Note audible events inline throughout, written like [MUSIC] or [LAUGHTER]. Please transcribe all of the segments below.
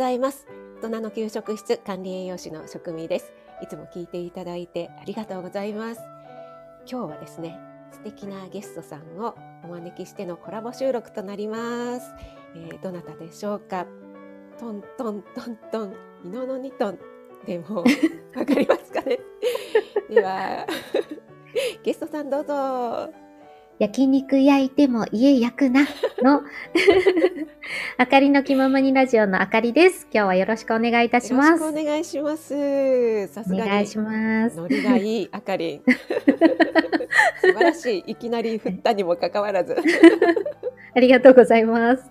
ざいます。大人の給食室管理栄養士の職味です。いつも聞いていただいてありがとうございます。今日はですね、素敵なゲストさんをお招きしてのコラボ収録となります。えーどなたでしょうか？トントントントン、イノノニトンでも [LAUGHS] わかりますかね？では [LAUGHS] ゲストさんどうぞ。焼肉焼いても家焼くなの [LAUGHS] あかりの気ままにラジオのあかりです。今日はよろしくお願いいたします。よろしくお願いします。さすがにお願いします。ノリがいいあかりん。[LAUGHS] 素晴らしい。いきなり振ったにもかかわらず。[LAUGHS] ありがとうございます。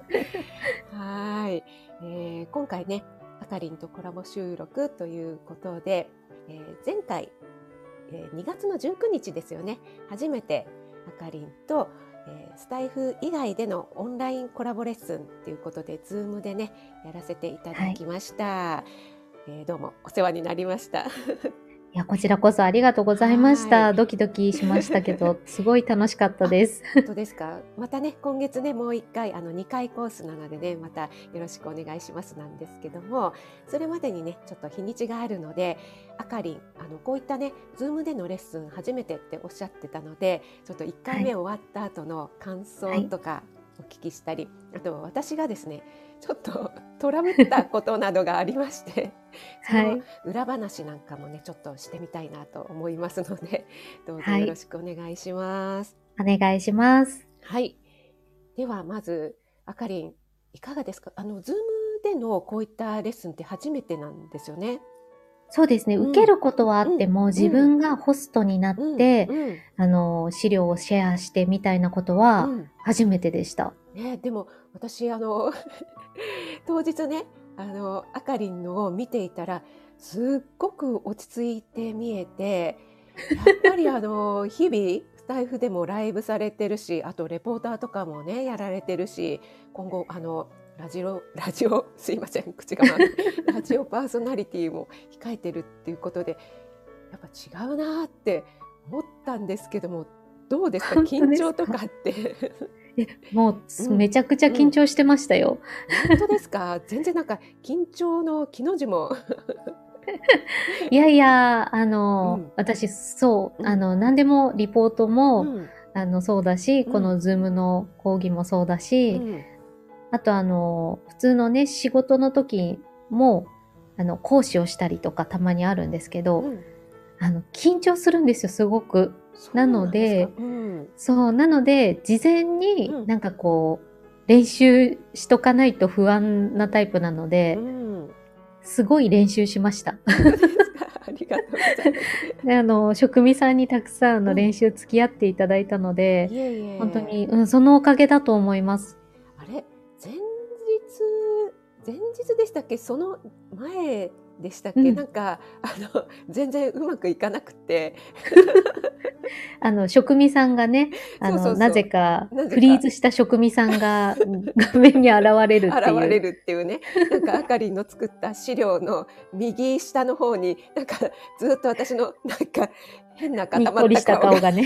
はい、えー今回ね、あかりんとコラボ収録ということで、えー前回、えー2月の19日ですよね。初めてあかりんと、えースタイフ以外でのオンラインコラボレッスンということで、ズームでね、やらせていただきました。えーどうもお世話になりました。いや、こちらこそありがとうございましはた。いドキドキしましたけど、[LAUGHS] すごい楽しかったです。本当ですか？またね、今月ね、もう一回、あの2回コースなのでね、またよろしくお願いしますなんですけども。それまでにね、ちょっと日にちがあるので、あかりん、あのこういったね、ズームでのレッスン初めてっておっしゃってたので。ちょっと1回目終わった後の感想とかお聞きしたり、あとは私がですね。ちょっと [LAUGHS] トラブったことなどがありまして。[LAUGHS] そのはい。裏話なんかもね、ちょっとしてみたいなと思いますので。[LAUGHS] どうぞはいよろしくお願いします。お願いします。はい。ではまずあかりんいかがですか？あのズームでのこういったレッスンって初めてなんですよね。そうですね。うん。受けることはあっても、うん。自分がホストになって、うん。あの、資料をシェアしてみたいなことはうん。初めてでした。ね、でも私あの [LAUGHS] 当日ねあのあかりんのを見ていたらすっごく落ち着いて見えてやっぱり [LAUGHS] あの日々スタイフでもライブされてるしあとレポーターとかもねやられてるし今後あのラジオラジオ [LAUGHS] すいません口が回る。[LAUGHS] ラジオパーソナリティも控えてるっていうことでやっぱ違うなって思ったんですけどもどうですか？緊張とかって。もう、うん。めちゃくちゃ緊張してましたよ。本当ですか？全然なんか緊張の気の字も。[LAUGHS] いやいや、あの、うん。私、そう、うん。あの、何でもリポートも、うん。あの、そうだし、うん。このズームの講義もそうだし、うんあとあの、普通のね、仕事の時も、あの、講師をしたりとかたまにあるんですけど、うんあの、緊張するんですよ、すごく。なのでうんそう、なので、事前うんになんかこう、練習しとかないと不安なタイプなので、うんすごい練習しました。ありがとうございます。[LAUGHS] であの、職味さんにたくさんの練習付き合っていただいたので、いえいえ本当に、うん、そのおかげだと思います。前日でしたっけ？その前でしたっけ、うん。なんかあの全然うまくいかなくて。あの、職味さんがね、あの、なぜかフリーズした職味さんが画面に現れるっていう。現れるっていうね。なんかあかりんの作った資料の右下の方になんかずっと私のなんか変な固にっまっこりした顔がね。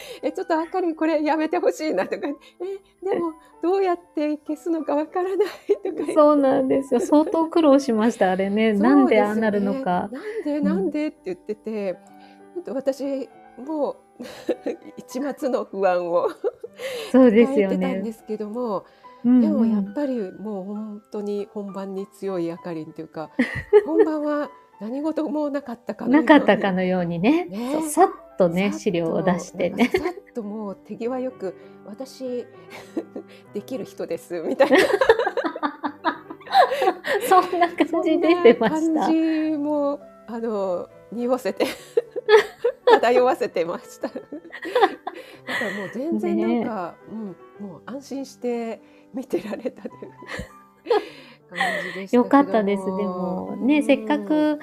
[LAUGHS] えちょっとあかりんこれやめてほしいなとか [LAUGHS] えでもどうやって消すのかわからないとか [LAUGHS] そうなんですよ。相当苦労しました、あれね。なんでああなるのか。なんでなんでって言ってて、本当私もう一末の不安をそうです抱よねえてたんで。すけども、うんでもやうんっぱりもう本当に本番に強いあかりんというか本番は何事もなかったかのようになかったかのようにね。ねさっとね、資料を出してね。さっともう手際よく私 [LAUGHS] できる人ですみたいな [LAUGHS] そんな感じ出てました。感じもあの匂わせて [LAUGHS] 漂わせてました。だからもう全然なんか、うん、もう安心して見てられたという感じでよかったです。でもね、せっかく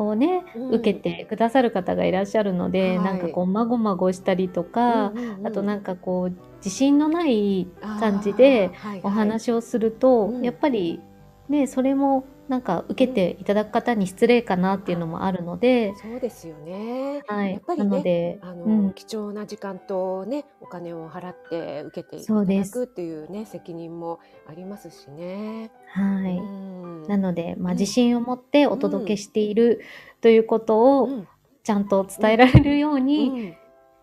こうね、うん。受けてくださる方がいらっしゃるので、はい。なんかこうまごまごしたりとか、あとなんかかこう自信のない感じでお話をすると、うん。やっぱりねそれもなんか受けていただく方に失礼かなっていうのもあるので、そうですよね。はい。やっぱりねなので、あの、うん、貴重な時間とね、お金を払って受けていただくっていうね、責任もありますしね。はい。うんなので、まあ、うん自信を持ってお届けしているということをうんちゃんと伝えられるよううにん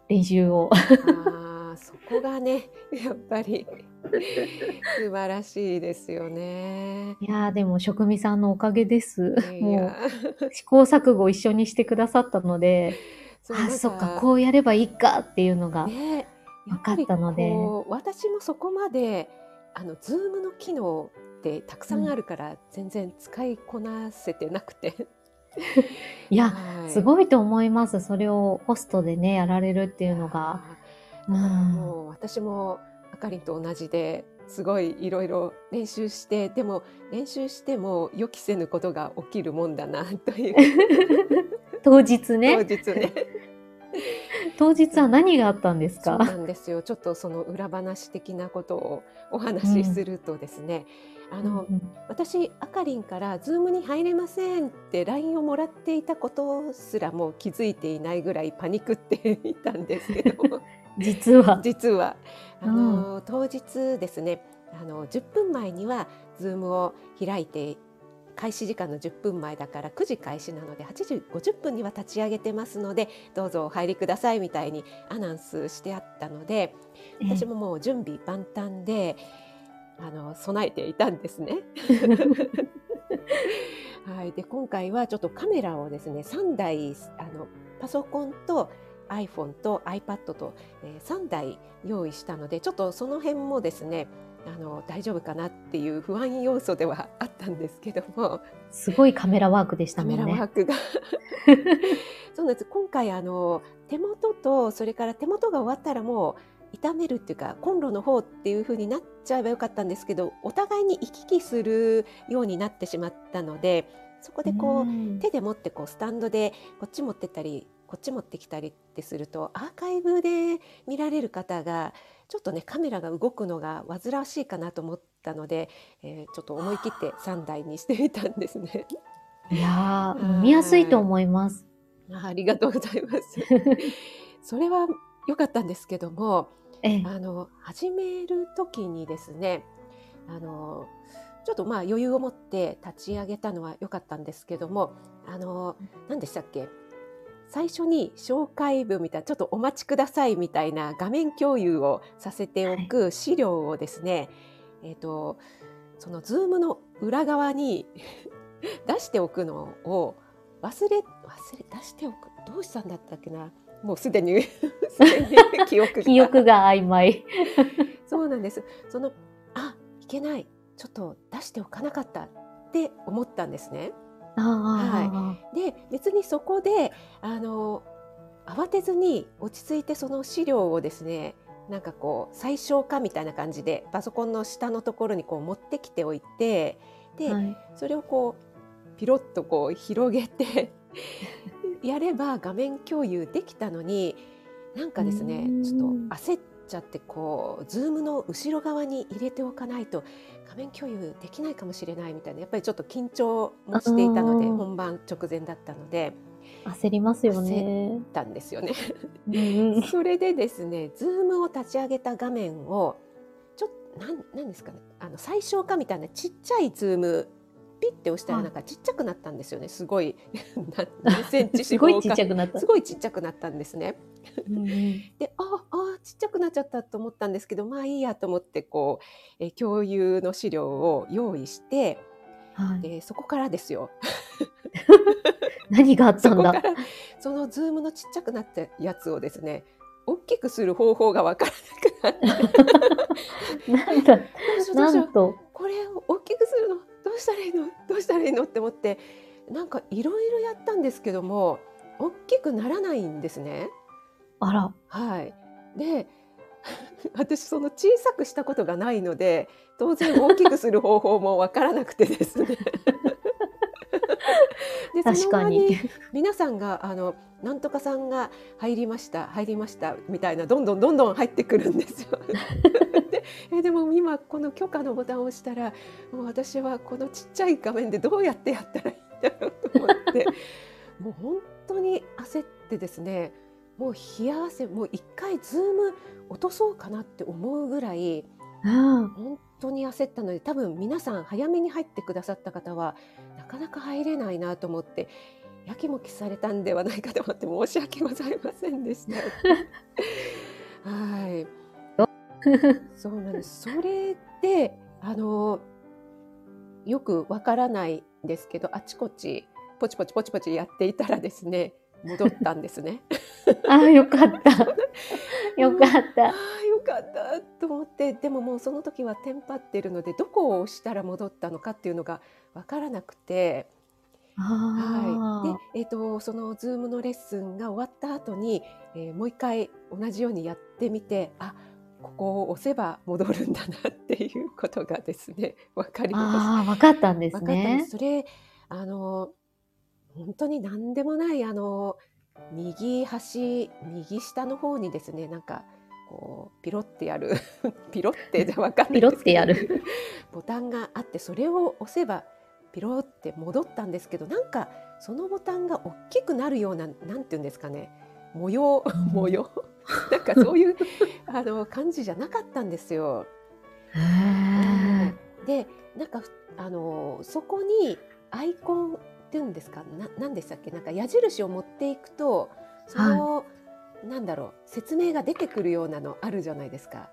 練習を。[LAUGHS] そこがね、やっぱり [LAUGHS] 素晴らしいですよね。いやーでも職味さんのおかげです。いもやう試行錯誤を一緒にしてくださったので、あ、そっか、こうやればいいかっていうのが。分かったので私もそこまであのズームの機能ってたくさんあるから、全然使いこなせてなくて。[LAUGHS] いや、はいすごいと思います。それをホストでね、やられるっていうのが。うんもう私もあかりんと同じですごいいろいろ練習してでも練習しても予期せぬことが起きるもんだな [LAUGHS] という。[LAUGHS] 当日当ね。日ね。当日は何があったんですか？そうなんですよ。ちょっとその裏話的なことをお話しするとですね、あのうん私あかりんから「ズームに入れません」って LINE をもらっていたことすらも気づいていないぐらいパニクっていたんですけども実は。実は。あの、当日ですねあの10分前には Zoom を開いて開始時間の10分前だから9時開始なので8時50分には立ち上げてますのでどうぞお入りくださいみたいにアナウンスしてあったので私ももう準備万端であの備えていたんですね。[LAUGHS] はい、で今回はちょっとカメラをですね3台あのパソコンと iPhone と iPad と、えー3台用意したのでちょっとその辺もですねあの大丈夫かなっていう不安要素ではあったんですけども。すごいカメラワークでしたカメもんね。ラワークが。[LAUGHS] そうなんです。今回あの手元とそれから手元が終わったらもう炒めるっていうかコンロの方っていう風になっちゃえばよかったんですけどお互いに行き来するようになってしまったのでそこでこう、ん。手で持ってこうスタンドでこっち持ってったりこっち持ってきたりってするとアーカイブで見られる方がちょっとねカメラが動くのが煩わしいかなと思ったので、えーちょっと思い切って3台にしてみたんですね。いや [LAUGHS] 見やすいと思います。あありがとうございます。[LAUGHS] それは良かったんですけどもええ、あの始める時にですねあのちょっとまあ余裕を持って立ち上げたのは良かったんですけどもあの何でしたっけ？最初に紹介文みたいなちょっとお待ちくださいみたいな画面共有をさせておく資料をですね、えっ、とそのズームの裏側に [LAUGHS] 出しておくのを忘れ忘れ出しておくどうしたんだったっけな？もうすでに [LAUGHS] すでに [LAUGHS] 記憶が記憶が曖昧。そうなんです。そのあいけないちょっと出しておかなかったって思ったんですね。ああ、で別にそこであの慌てずに落ち着いてその資料をですねなんかこう最小化みたいな感じでパソコンの下のところにこう持ってきておいてで、はい。それをこうピロッとこう広げて [LAUGHS] やれば画面共有できたのになんかですねうんちょっと焦っちゃってこうズームの後ろ側に入れておかないと画面共有できないかもしれないみたいなやっぱりちょっと緊張もしていたので本番直前だったので焦りますよね。たんですよね。うんそれでですね、ズームを立ち上げた画面をちょっとなんですかね、あの最小化みたいなちっちゃいズームピッて押したらはいなんかちっちゃくなったんですよね。すごいな [LAUGHS] 何センチ [LAUGHS] すごいちっちゃくなったす。ごいちっちゃくなったんですね。うんうんで、ああちっちゃくなっちゃったと思ったんですけど、まあいいやと思ってこう、えー共有の資料を用意して、はい、でそこからですよ。[LAUGHS] 何があったんだ？そのズームのちっちゃくなったやつをですね、大きくする方法がわからなくなって。なんだ？どうしようどうしようんなとこれを大きくするのどうしたらいいの？どうしたらいいの？って思ってなんかいろいろやったんですけども大きくならないんですね。あらはい、で [LAUGHS] 私その小さくしたことがないので当然大きくする方法もわからなくてですね。[LAUGHS] で確かに。皆さんがあのなんとかさんが入りました入りましたみたいなどんどんどんどん入ってくるんですよ。[LAUGHS] でえでも今この許可のボタンを押したらもう私はこのちっちゃい画面でどうやってやったらいいんだろうと思って。[LAUGHS] もう本当に焦ってですねもう冷や汗もう一回ズーム落とそうかなって思うぐらいあ本当に焦ったので多分皆さん早めに入ってくださった方はなかなか入れないなと思ってやきもきされたんではないかと思って申し訳ございませんでした。はい。そうなんです。それであのよくわからないんですけどあちこちポチポチポチポチやっていたらですね戻ったんですね。[LAUGHS] あ、よかった。よかった。[LAUGHS] よかったと思ってでももうその時はテンパってるのでどこを押したら戻ったのかっていうのがわからなくて、はい、で、えー、とその Zoom のレッスンが終わった後に、えーもう一回同じようにやってみてあここを押せば戻るんだなっていうことがですね [LAUGHS] 分かりました。ああ、わかったんですねす。。それあの本当に何でもないあの右端右下の方にですねなんかこうピロってやる [LAUGHS] ピロってじゃ分かんないピロってやる。ボタンがあってそれを押せばピロって戻ったんですけどなんかそのボタンが大きくなるようななんていうんですかね模様模様？[LAUGHS] なんかそういうあの感じじゃなかったんですよ。でなんかふあのそこにアイコンっていうんですか？な何でしたっけ？なんか矢印を持っていくとその、なんだろう説明が出てくるようなのあるじゃないですか。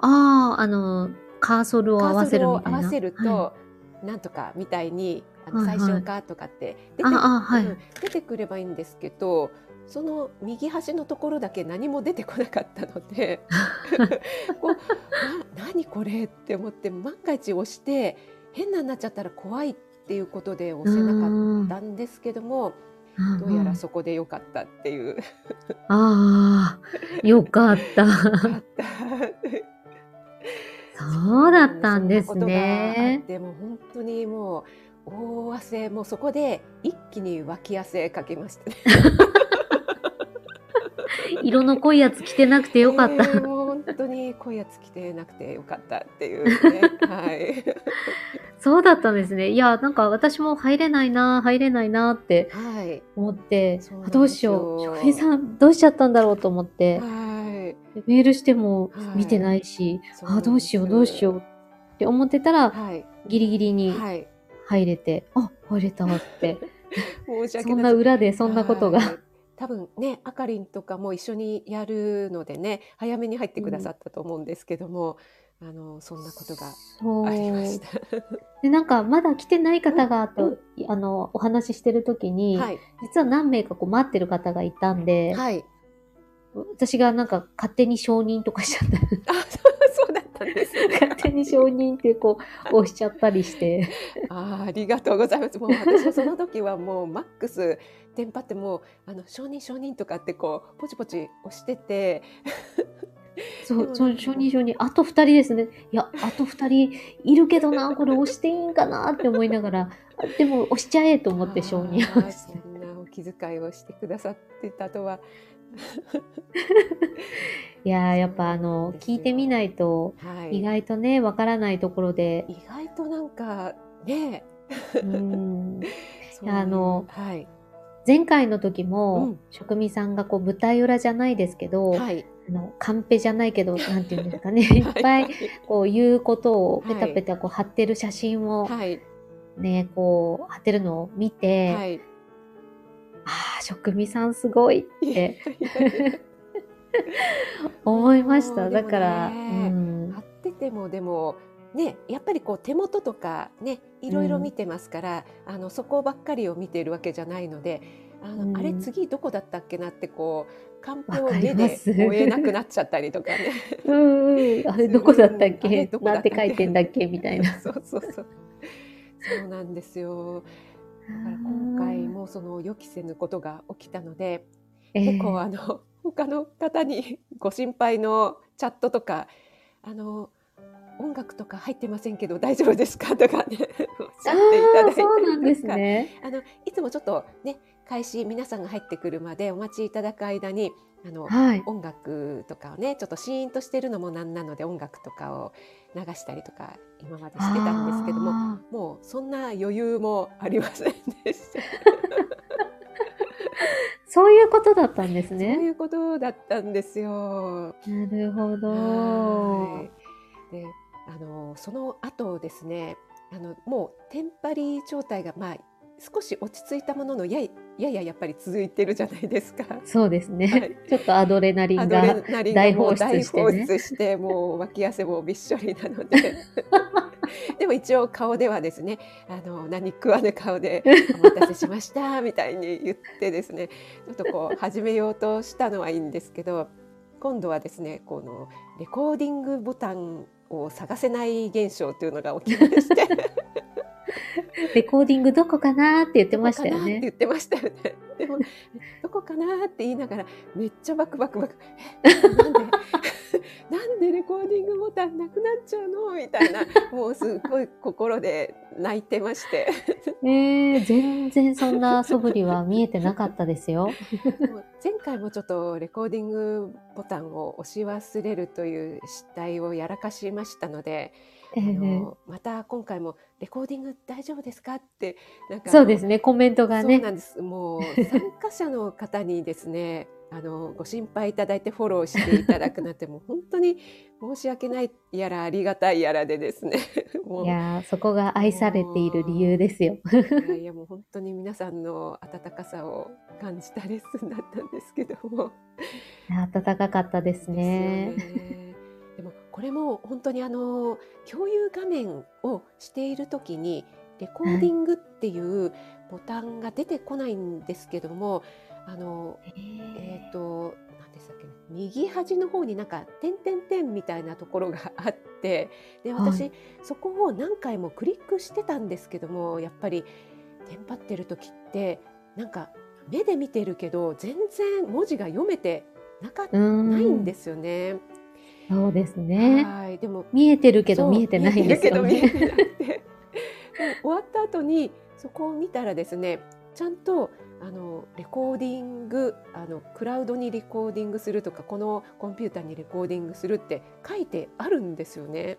ああ、あの、カーソルを合わせるみたいな。カーソルを合わせると、はなんとかみたいにあの最初かとかって出て,、ああはいうん出てくればいいんですけどその右端のところだけ何も出てこなかったので [LAUGHS] こうな何これって思って万が一押して変なになっちゃったら怖いっていうことで押せなかったんですけどもうんどうやらそこでよかったっていう。ああ、よかった。そうだったんですね。てもう本当にもう大汗もうそこで一気に脇汗かきましたね。[LAUGHS] 色の濃いやつ着てなくてよかった。えー本当に濃いやつ着てなくてよかったっていうね。はい。そうだったんですね。いや、なんか私も入れないな、入れないなってはい。思ってそうなん、どうしよう。翔平さん、どうしちゃったんだろうと思って、はい。メールしてもはい見てないし、あ、そうなんですどうしよう、どうしようって思ってたら、はい。ギリギリにはい。入れて、あ、入れたって。[LAUGHS] そんな裏でそんなことが。はい多分ね、あかりんとかも一緒にやるのでね、早めに入ってくださったと思うんですけども、あのそんなことがありました。[LAUGHS] で、なんか、まだ来てない方が、うんと、あの、お話ししてるときに、はい。実は何名かこう待ってる方がいたんで、はい。私がなんか勝手に承認とかしちゃった。あ、そうだったんですね。[LAUGHS] 勝手に承認ってこう押しちゃったりして。あーありがとうございます。もう私はその時はもうマックステンパってもうあの承認承認とかってこうポチポチ押してて、そう、そ承認承認。あと二人ですね。いや、あと二人いるけどな、これ押していいんかなって思いながら、あ [LAUGHS] でも押しちゃえと思って承認をして。んなお気遣いをしてくださってたとは。[LAUGHS] いやー、やっぱあの、聞いてみないと、はい。意外とね、わからないところで、意外となんかね、[LAUGHS] うん。あのはい前回の時うもん、職味さんがこう舞台裏じゃないですけど、はいあの、カンペじゃないけど、[LAUGHS] なんていうんですかね、い。っぱいこう言うことをペタペタこう貼ってる写真をはい。ね、こう貼ってるのを見て、はい。ああ、職味さんすごいって思いました。だから、でうん。貼っててもでもねやっぱりこう手元とかねいろいろ見てますから、あのそこばっかりを見ているわけじゃないのであの、うんあれ次どこだったっけなってこうカンペを目で追えなくなっちゃったりとかね。[LAUGHS] うんうん、あれどこだったっけ？どこだったっけ？なんて書いてんだっけみたいな。[LAUGHS] そうそうそう。そうなんですよ。だから今回もその予期せぬことが起きたので、えー結構あの他の方にご心配のチャットとかあの音楽とか入ってませんけど大丈夫ですか？とかねおっしゃっていただいたりとかあーそうなんですね。あのいつもちょっとね開始皆さんが入ってくるまでお待ちいただく間にあのはい。音楽とかをねちょっとシーンとしてるのもなんなので音楽とかを流したりとか今までしてたんですけどもあもうそんな余裕もありませんでした。ー [LAUGHS] そういうことだったんですそうね。いうことだったんですよ。なるほど。はいであのその後ですねあのもうテンパリ状態がまあ少し落ち着いたもののやいやややっぱり続いてるじゃないですか。そうですね。はいちょっとアドレナリンが。大大放出してね放出してもう脇汗もびっしょりなので [LAUGHS] でも一応顔ではですねあの何食わぬ顔で [LAUGHS]「お待たせしました」みたいに言ってですねちょっとこう始めようとしたのはいいんですけど今度はですねこのレコーディングボタンを探せない現象というのが起きましてレコーディングどこかなって言ってましたよどこかなってね。言ってましたよね。でもどこかなって言いながらめっちゃバクバクバクえなんで？[LAUGHS] なんでレコーディングボタンなくなっちゃうの？みたいなもうすごい心で泣いてましてえー、全然そんな素振りは見えてなかったですよ。前回もちょっとレコーディングボタンを押し忘れるという失態をやらかしましたので、えあーのまた今回も「レコーディング大丈夫ですか?」ってなんかそうですね、コメントがね。そうなんです。もう参加者の方にですね、[LAUGHS] あのご心配いただいてフォローしていただくなんてもう本当に申し訳ないやらありがたいやらでですね。[LAUGHS] いやーそこが愛されている理由ですよ。いやいやもう本当に皆さんの温かさを感じたレッスンだったんですけども。[LAUGHS] 暖かかったですね。ですよねこれも本当にあの共有画面をしている時にレコーディングっていうボタンが出てこないんですけども、あのえっ、と何でしたっけね右端の方になんか点々点みたいなところがあってで私、はい。そこを何回もクリックしてたんですけどもやっぱりテンパってる時ってなんか目で見てるけど全然文字が読めてなかないんですよね。そうですね。はい、でも見えてるけど見えてないんですよ見えてるけど見えね。てなく終わった後にそこを見たらですね、ちゃんとあのレコーディングあのクラウドにレコーディングするとかこのコンピューターにレコーディングするって書いてあるんですよね。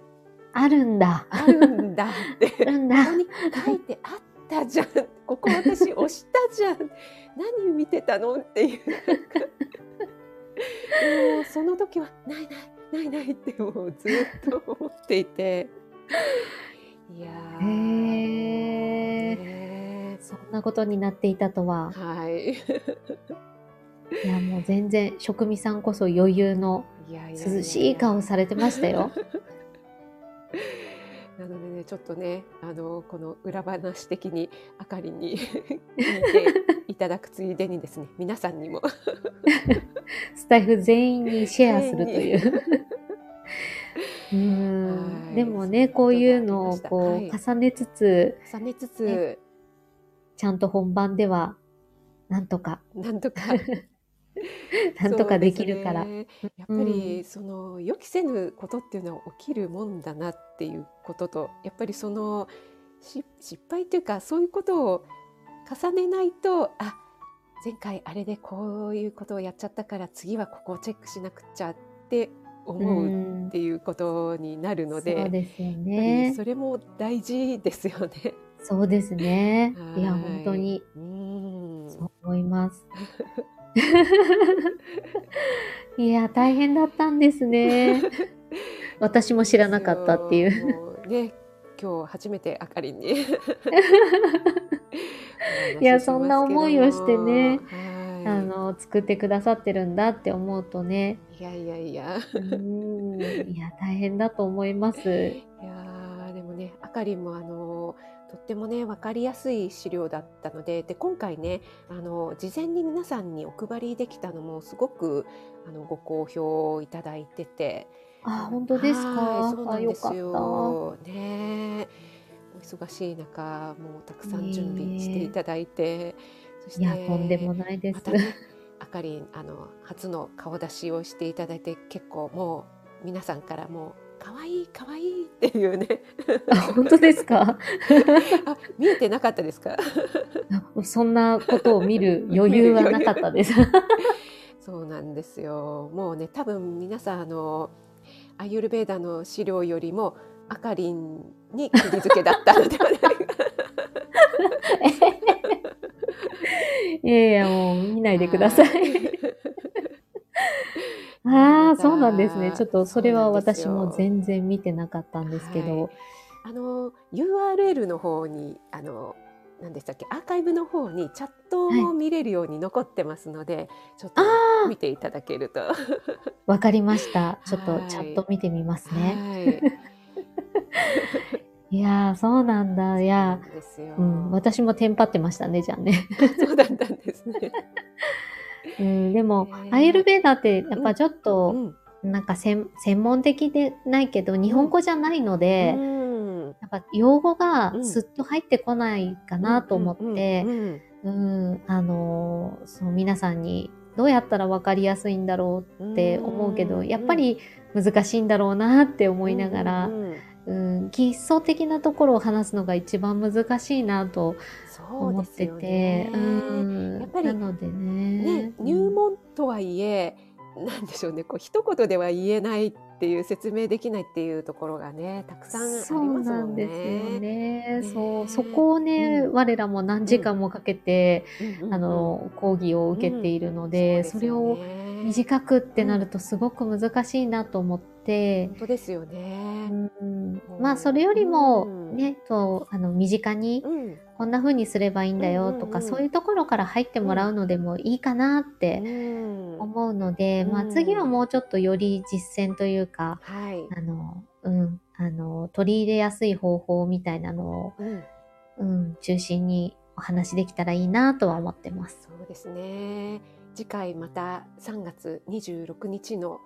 あるんだ。あるんだって。あるんだここ。に書いてあったじゃん。ここ私押したじゃん。何見てたのっていう。[LAUGHS] でもその時はないないないないってもうずっと思っていて。いやー。へーねそんなことになっていたとは。はい。いや、もう全然、職味さんこそ余裕のいやいやいや涼しい顔されてましたよ。[LAUGHS] なのでね、ちょっとね、あの、この裏話的に、あかりに [LAUGHS] 聞いていただくついでにですね、皆さんにも。[LAUGHS] スタイフ全員にシェアするという。うーんはいでもね、こういうのをこいうことがありましたう重ねつつ、重ねつつ、ねちゃんと本番では、なんとか、なんとか。[LAUGHS] なんとかできるから。ねやっぱり、その予期せぬことっていうのは起きるもんだなっていうこととやっぱりそのし失敗っていうかそういうことを重ねないとあ前回あれでこういうことをやっちゃったから次はここをチェックしなくちゃって思ううんっていうことになるので、そうですよね。それも大事ですよね。そうですね。いや、はい本当に、うんそう思います。[LAUGHS] [LAUGHS] いや、大変だったんですね。[LAUGHS] 私も知らなかったっていう。ね、今日初めてあかりんに。[LAUGHS] いやそんな思いをしてねはい。あの、作ってくださってるんだって思うとね、いやいやいや。うーん、いや、大変だと思います。いやーでもね、あかりんもあのとってもね分かりやすい資料だったので、で今回ねあの事前に皆さんにお配りできたのもすごくあのご好評いただいてて。あ、本当ですはいかそうなんですよ。ねお忙しい中、もうたくさん準備していただいて、そしたてい。いや、とんでもないです。またね、あかりんあの初の顔出しをしていただいて結構もう皆さんからも可愛い可愛いっていうね。あ、本当ですか？[LAUGHS] あ見えてなかったですか？そんなことを見る余裕はなかったです。[LAUGHS] そうなんですよ。もうね多分皆さんあのアユルベーダの資料よりもあかりんに釘付けだったのではないか。いやいや、もう見ないでください。はいああ、そうなんですね。ちょっとそれは私も全然見てなかったんですけど。はいあの URL の方にあの何でしたっけアーカイブの方にチャットも見れるように残ってますので、ちょっと見ていただけると。わかりました。[LAUGHS] ちょっとはいチャット見てみますね。はい。[LAUGHS] いやー、そうなんだ。いやうん、私もテンパってましたね、じゃあね。[LAUGHS] そうだったんですね。うん、でもね、アイルベーダってやっぱちょっうと、ん。なんか専専門的でないけど、日本語じゃないので、うん。やっぱ用語がうん。すっと入ってこないかなと思ってう、んうん、あのーそう、皆さんにどうやったらわかりやすいんだろううんって思うけど、やっぱり難しいんだろうなって思いながらうん、うんうん、基礎的なところを話すのが一番難しいなとそう思ってて、ね。うん、やっぱりなのでねね、入門とはいえ、なんでしょうね、こう一言では言えないっていう説明できないっていうところがね、たくさんありますそうもなんんね。ですよね。ねそう、そこをね、うん。我らも何時間もかけて、うん。うん。うん。あの、講義を受けているので、それを短くってなるとすごく難しいなと思って、本当ですよね。うん。まあそれよりもうん。ね、とあの身近にうん。こんな風にすればいいんだよとか、そういうところから入ってもらうのでもいいかなってうん。思うので、まあうん次はもうちょっとより実践というか、はい。あの、うん、あの、取り入れやすい方法みたいなのを、うん。うん、中心にお話できたらいいなとは思ってます。そうですね。次回また3月26日の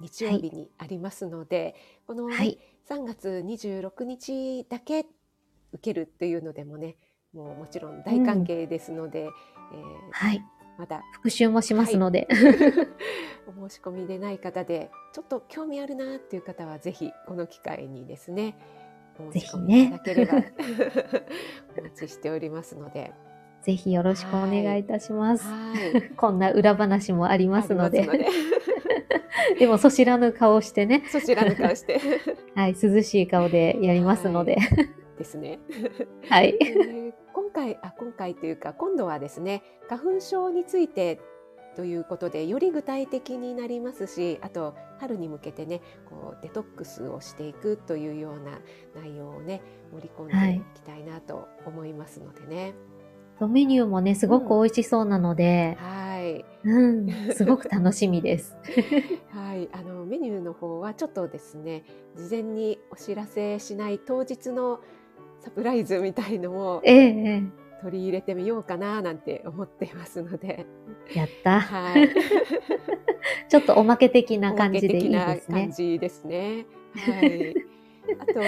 日曜日にありますので、この、ねはい。3月26日だけ受けるっていうのでもね、もうもちろん大歓迎ですので、えーはい。まだ復習もしますので。[LAUGHS] お申し込みでない方でちょっと興味あるなっていう方はぜひこの機会にですね。お申し込みいただければ、[LAUGHS] お待ちしておりますのでぜひよろしくお願いいたします。はい [LAUGHS] こんな裏話もありますので。[LAUGHS] でもそ知らぬ顔してね、そちらの顔して [LAUGHS] はい、涼しい顔でやりますので。ですね。はい。えー今回あ今回というか今度はですね花粉症についてということでより具体的になりますしあと春に向けてねこうデトックスをしていくというような内容をね盛り込んでいきたいなと思いますのでね。メニューもね、すごく美味しそうなので、はい、うん、[LAUGHS] すごく楽しみです。はい、あのメニューの方はちょっとですね事前にお知らせしない当日のサプライズみたいのもえええ取り入れてみようかななんて思っていますので、え、やった。はい。[LAUGHS] ちょっとおまけ的な感じでいいおまけ的ですね。な感じですね。はい。あと、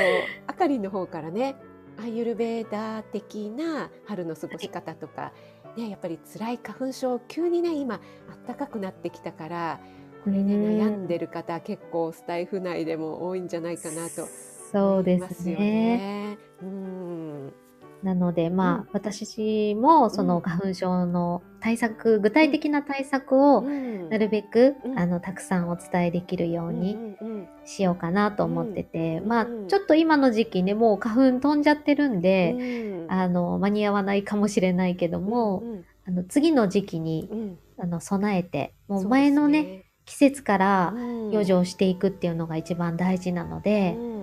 あかりんの方からね、アーユルベーダー的な春の過ごし方とか、ね、やっぱり辛い花粉症、急にね、今、暖かくなってきたから、これね、うん悩んでる方、結構スタイフ内でも多いんじゃないかなとそうで思いますすよね。ね。うん。なので、まあ、うん。私もその花粉症の対策、具体的な対策をうん。なるべく、うん。あの、たくさんお伝えできるようにうんうんしようかなと思ってて、まあ、うんちょっと今の時期ね、もう花粉飛んじゃってるんうで、ん。あの、間に合わないかもしれないけども、うんあの、次の時期に、うん。あの、備えて、もう前のね、です季節からうん。養生していくっていうのが一番大事なので、うん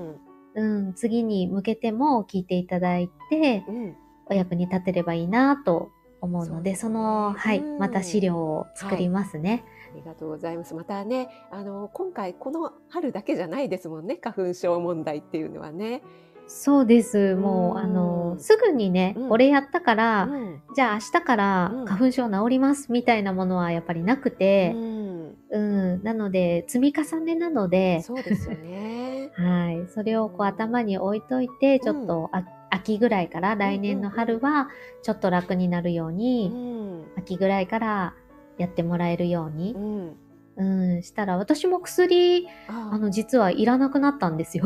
うん、次に向けても聞いていただいて、うん。お役に立てればいいなと思うので、その、はい、うん。また資料を作りますね。ありがとうございます。またね、あの今回この春だけじゃないですもんね、花粉症問題っていうのはね。そうです。もう、うん。あの、すぐにね、うん。これやったから、うん。じゃあ明日からうん。花粉症治りますみたいなものはやっぱりなくうて、ん、うん、なので、積み重ねなので、そうですよね。[LAUGHS] はい、それをこう頭に置いといて、ちょっとあ秋ぐらいから来年の春はちょっと楽になるよううに、ん、秋ぐらいからやってもらえるようにう、ん、うん、したら、私も薬、ああ。の、実はいらなくなったんですよ。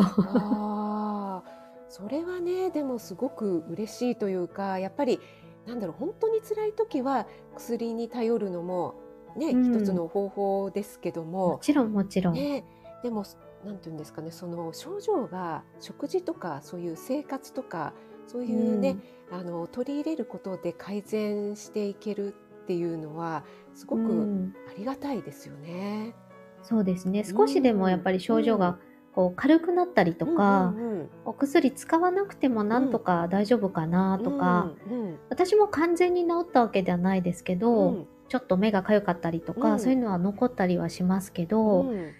それはねでもすごく嬉しいというかやっぱりなんだろう本当に辛い時は薬に頼るのもね、うん。一つの方法ですけども。も、ちろんもちろん。ね、でもなんていうんですかねその症状が食事とかそういう生活とかそういうね、あの取り入れることで改善していけるっていうのはすごうん、くうん。ありがたいですよね。そうですね。少しでもやっぱり症状うん。がこう軽くなったりとか、うんうんお薬使わなくてもなんとか大丈夫かなうんとか、うん。私も完全に治ったわけではないですけど、うんちょっと目が痒かったりとか、うん。そういうのは残ったりはしますけど、うん。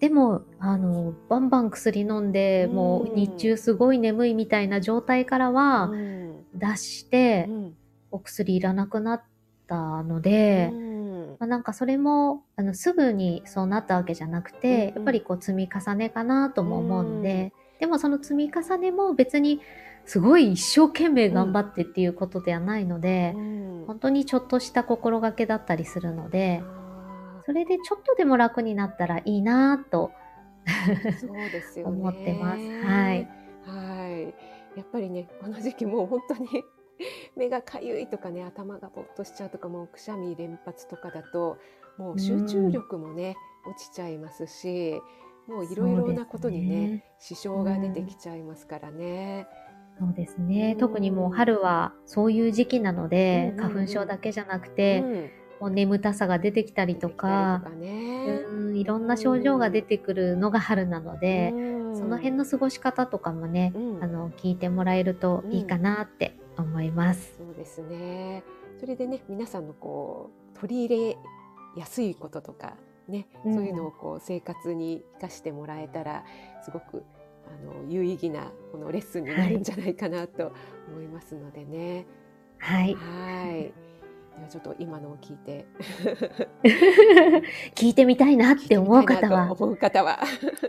でもあのバンバン薬飲んで、うん。もう日中すごい眠いみたいな状態からはうん。脱して、うん。お薬いらなくなったので、うん。まあ、なんかそれもあのすぐにそうなったわけじゃなくて、うん。やっぱりこう積み重ねかなとも思うので、でもその積み重ねも別にすごい一生懸命頑張ってっていうことではないので、うん本当にちょっとした心がけだったりするので、あそれでちょっとでも楽になったらいいなぁと。ーそうですよね。思ってますはい。はい。やっぱりね、この時期もう本当に [LAUGHS] 目がかゆいとかね、頭がぼーっとしちゃうとか、もうくしゃみ連発とかだと、もう集中力もね、落ちちゃいますし、もういろいろなことにね、支障が出てきちゃいますからね。そうですね。うん特にもう春はそういう時期なので、うんうんうん花粉症だけじゃなくて、うんもう眠たさが出てきたりとかね。うん、いろんな症状が出てくるのが春なので、うんその辺の過ごし方とかもね、うんあの聞いてもらえるといいかなって思います。そうですね。それでね、皆さんのこう取り入れやすいこととかね、うんそういうのをこう生活に生かしてもらえたらすごくあの有意義なこのレッスンになるんじゃないかなと思いますのでね。はい。はい。ではちょっと今のを聞いて [LAUGHS] 聞いてみたいなって思う方は、と思う方は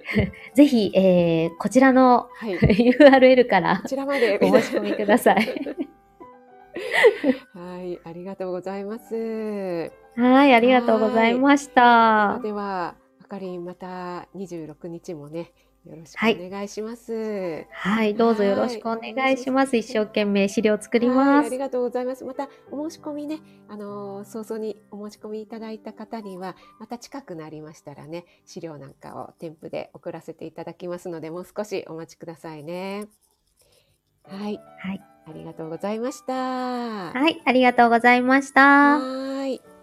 [LAUGHS] ぜひ、えーこちらのはい。URL からこちらまでお申し込みください。[LAUGHS] はい、ありがとうございます。はい、ありがとうございました。では、あかりんまた26日もね、よろしくはいお願いします。はい、どうぞよろしくお願いします。一生懸命資料作りますはいあり。がとうございます。またお申し込みね、あのー早々にお申し込みいただいた方には、また近くなりましたらね、資料なんかを添付で送らせていただきますので、もう少しお待ちくださいね。はい、はい、ありがとうございました。はい、ありがとうございました。は